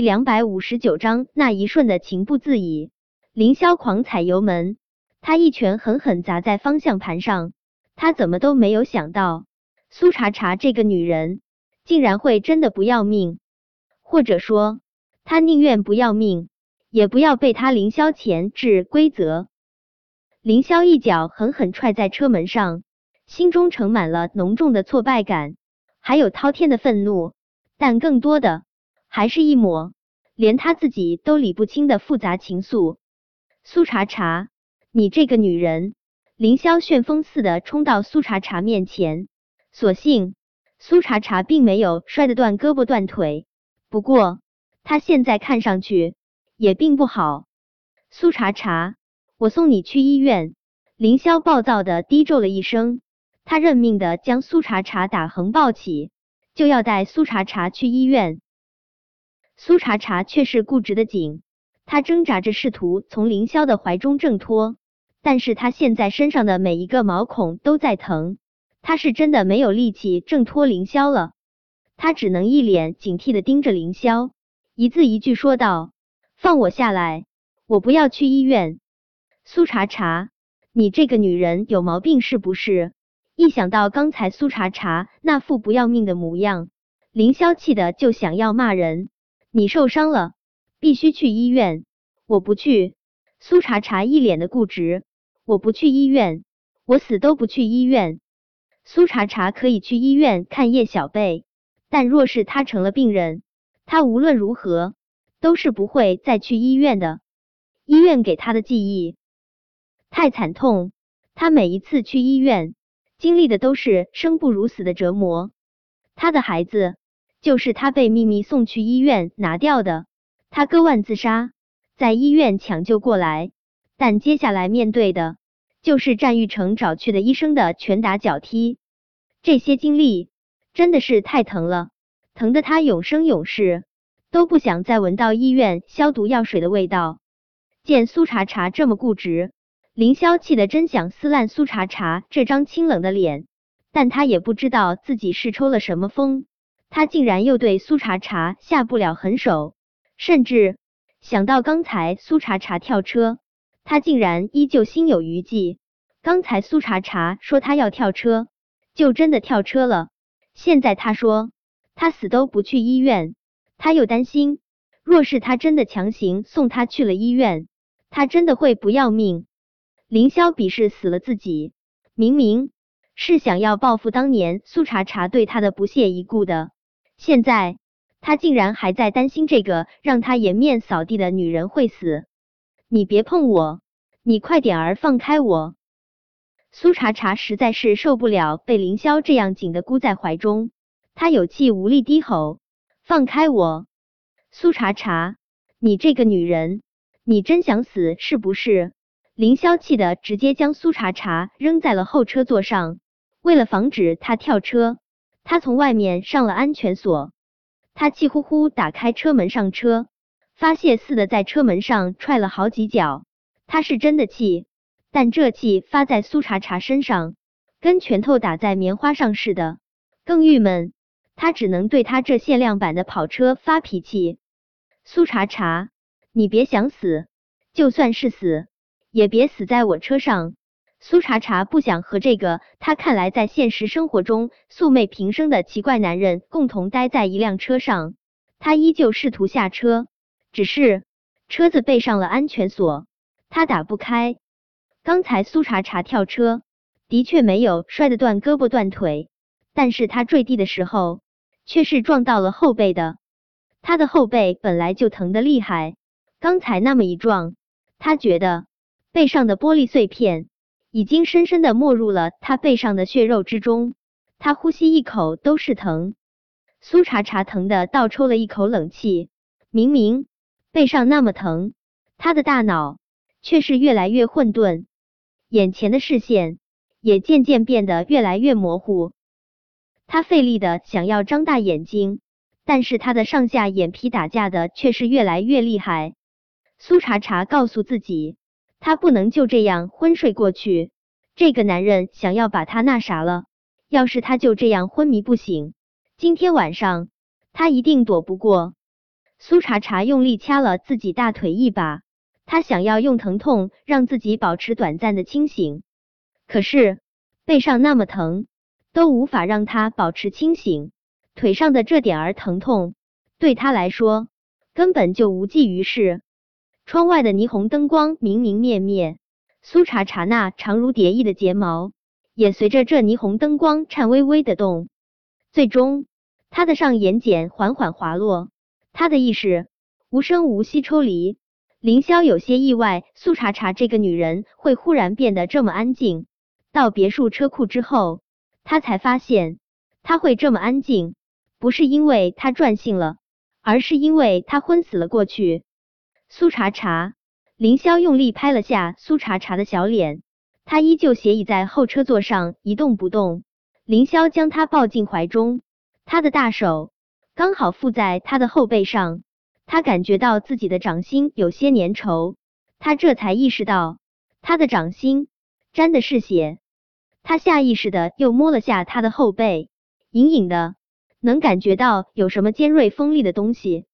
两百五十九章，那一瞬的情不自已。凌霄狂踩油门，他一拳狠狠砸在方向盘上。他怎么都没有想到，苏茶茶这个女人竟然会真的不要命，或者说，他宁愿不要命，也不要被他凌霄钳制规则。凌霄一脚狠狠踹在车门上，心中盛满了浓重的挫败感，还有滔天的愤怒，但更多的。还是一抹连他自己都理不清的复杂情愫。苏茶茶，你这个女人！凌霄旋风似的冲到苏茶茶面前，所幸苏茶茶并没有摔得断胳膊断腿，不过他现在看上去也并不好。苏茶茶，我送你去医院！凌霄暴躁的低咒了一声，他认命的将苏茶茶打横抱起，就要带苏茶茶去医院。苏茶茶却是固执的紧，他挣扎着试图从凌霄的怀中挣脱，但是他现在身上的每一个毛孔都在疼，他是真的没有力气挣脱凌霄了，他只能一脸警惕的盯着凌霄，一字一句说道：“放我下来，我不要去医院。”苏茶茶，你这个女人有毛病是不是？一想到刚才苏茶茶那副不要命的模样，凌霄气的就想要骂人。你受伤了，必须去医院。我不去。苏茶茶一脸的固执，我不去医院，我死都不去医院。苏茶茶可以去医院看叶小贝，但若是他成了病人，他无论如何都是不会再去医院的。医院给他的记忆太惨痛，他每一次去医院经历的都是生不如死的折磨。他的孩子。就是他被秘密送去医院拿掉的，他割腕自杀，在医院抢救过来，但接下来面对的就是战玉成找去的医生的拳打脚踢，这些经历真的是太疼了，疼的他永生永世都不想再闻到医院消毒药水的味道。见苏茶茶这么固执，凌霄气得真想撕烂苏茶茶这张清冷的脸，但他也不知道自己是抽了什么风。他竟然又对苏茶茶下不了狠手，甚至想到刚才苏茶茶跳车，他竟然依旧心有余悸。刚才苏茶茶说他要跳车，就真的跳车了。现在他说他死都不去医院，他又担心，若是他真的强行送他去了医院，他真的会不要命。凌霄鄙视死了自己，明明是想要报复当年苏茶茶对他的不屑一顾的。现在他竟然还在担心这个让他颜面扫地的女人会死！你别碰我，你快点儿放开我！苏茶茶实在是受不了被凌霄这样紧的箍在怀中，他有气无力低吼：“放开我！”苏茶茶，你这个女人，你真想死是不是？凌霄气的直接将苏茶茶扔在了后车座上，为了防止他跳车。他从外面上了安全锁，他气呼呼打开车门上车，发泄似的在车门上踹了好几脚。他是真的气，但这气发在苏茶茶身上，跟拳头打在棉花上似的，更郁闷。他只能对他这限量版的跑车发脾气。苏茶茶，你别想死，就算是死，也别死在我车上。苏茶茶不想和这个他看来在现实生活中素昧平生的奇怪男人共同待在一辆车上，他依旧试图下车，只是车子背上了安全锁，他打不开。刚才苏茶茶跳车的确没有摔得断胳膊断腿，但是他坠地的时候却是撞到了后背的，他的后背本来就疼得厉害，刚才那么一撞，他觉得背上的玻璃碎片。已经深深的没入了他背上的血肉之中，他呼吸一口都是疼。苏茶茶疼的倒抽了一口冷气，明明背上那么疼，他的大脑却是越来越混沌，眼前的视线也渐渐变得越来越模糊。他费力的想要张大眼睛，但是他的上下眼皮打架的却是越来越厉害。苏茶茶告诉自己。他不能就这样昏睡过去，这个男人想要把他那啥了。要是他就这样昏迷不醒，今天晚上他一定躲不过。苏茶茶用力掐了自己大腿一把，他想要用疼痛让自己保持短暂的清醒，可是背上那么疼，都无法让他保持清醒。腿上的这点儿疼痛，对他来说根本就无济于事。窗外的霓虹灯光明明灭灭，苏茶茶那长如蝶翼的睫毛也随着这霓虹灯光颤巍巍的动。最终，他的上眼睑缓缓滑落，他的意识无声无息抽离。凌霄有些意外，苏茶茶这个女人会忽然变得这么安静。到别墅车库之后，他才发现她会这么安静，不是因为她转性了，而是因为她昏死了过去。苏茶茶，凌霄用力拍了下苏茶茶的小脸，他依旧斜倚在后车座上一动不动。凌霄将他抱进怀中，他的大手刚好附在他的后背上，他感觉到自己的掌心有些粘稠，他这才意识到他的掌心沾的是血，他下意识的又摸了下他的后背，隐隐的能感觉到有什么尖锐锋利的东西。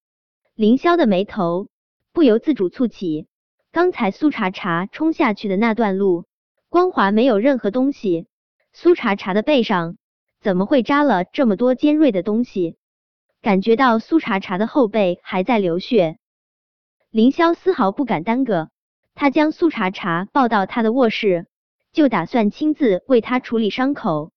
凌霄的眉头。不由自主蹙起，刚才苏茶茶冲下去的那段路，光滑没有任何东西。苏茶茶的背上怎么会扎了这么多尖锐的东西？感觉到苏茶茶的后背还在流血，凌霄丝毫不敢耽搁，他将苏茶茶抱到他的卧室，就打算亲自为他处理伤口。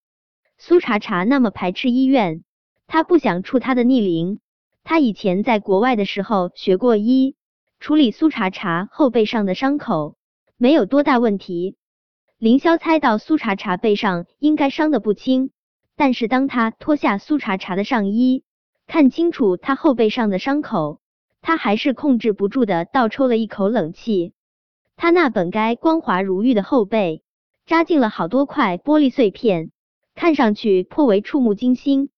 苏茶茶那么排斥医院，他不想触他的逆鳞。他以前在国外的时候学过医。处理苏茶茶后背上的伤口没有多大问题。凌霄猜到苏茶茶背上应该伤的不轻，但是当他脱下苏茶茶的上衣，看清楚他后背上的伤口，他还是控制不住的倒抽了一口冷气。他那本该光滑如玉的后背，扎进了好多块玻璃碎片，看上去颇为触目惊心。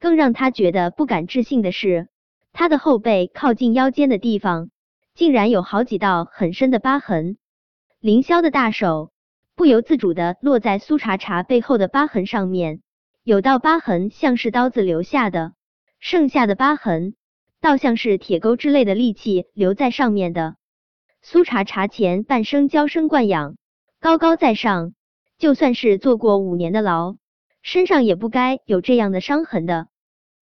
更让他觉得不敢置信的是，他的后背靠近腰间的地方。竟然有好几道很深的疤痕，凌霄的大手不由自主的落在苏茶茶背后的疤痕上面，有道疤痕像是刀子留下的，剩下的疤痕倒像是铁钩之类的利器留在上面的。苏茶茶前半生娇生惯养，高高在上，就算是坐过五年的牢，身上也不该有这样的伤痕的。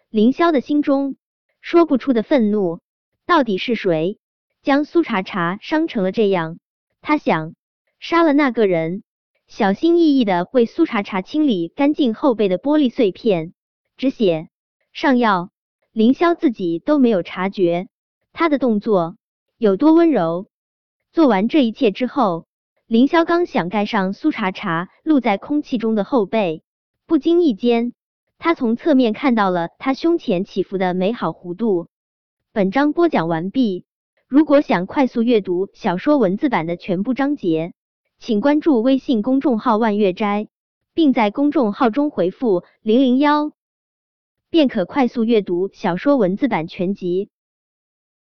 凌霄的心中说不出的愤怒，到底是谁？将苏茶茶伤成了这样，他想杀了那个人，小心翼翼的为苏茶茶清理干净后背的玻璃碎片，止血、上药。凌霄自己都没有察觉他的动作有多温柔。做完这一切之后，凌霄刚想盖上苏茶茶露在空气中的后背，不经意间，他从侧面看到了他胸前起伏的美好弧度。本章播讲完毕。如果想快速阅读小说文字版的全部章节，请关注微信公众号万月斋，并在公众号中回复零零幺，便可快速阅读小说文字版全集。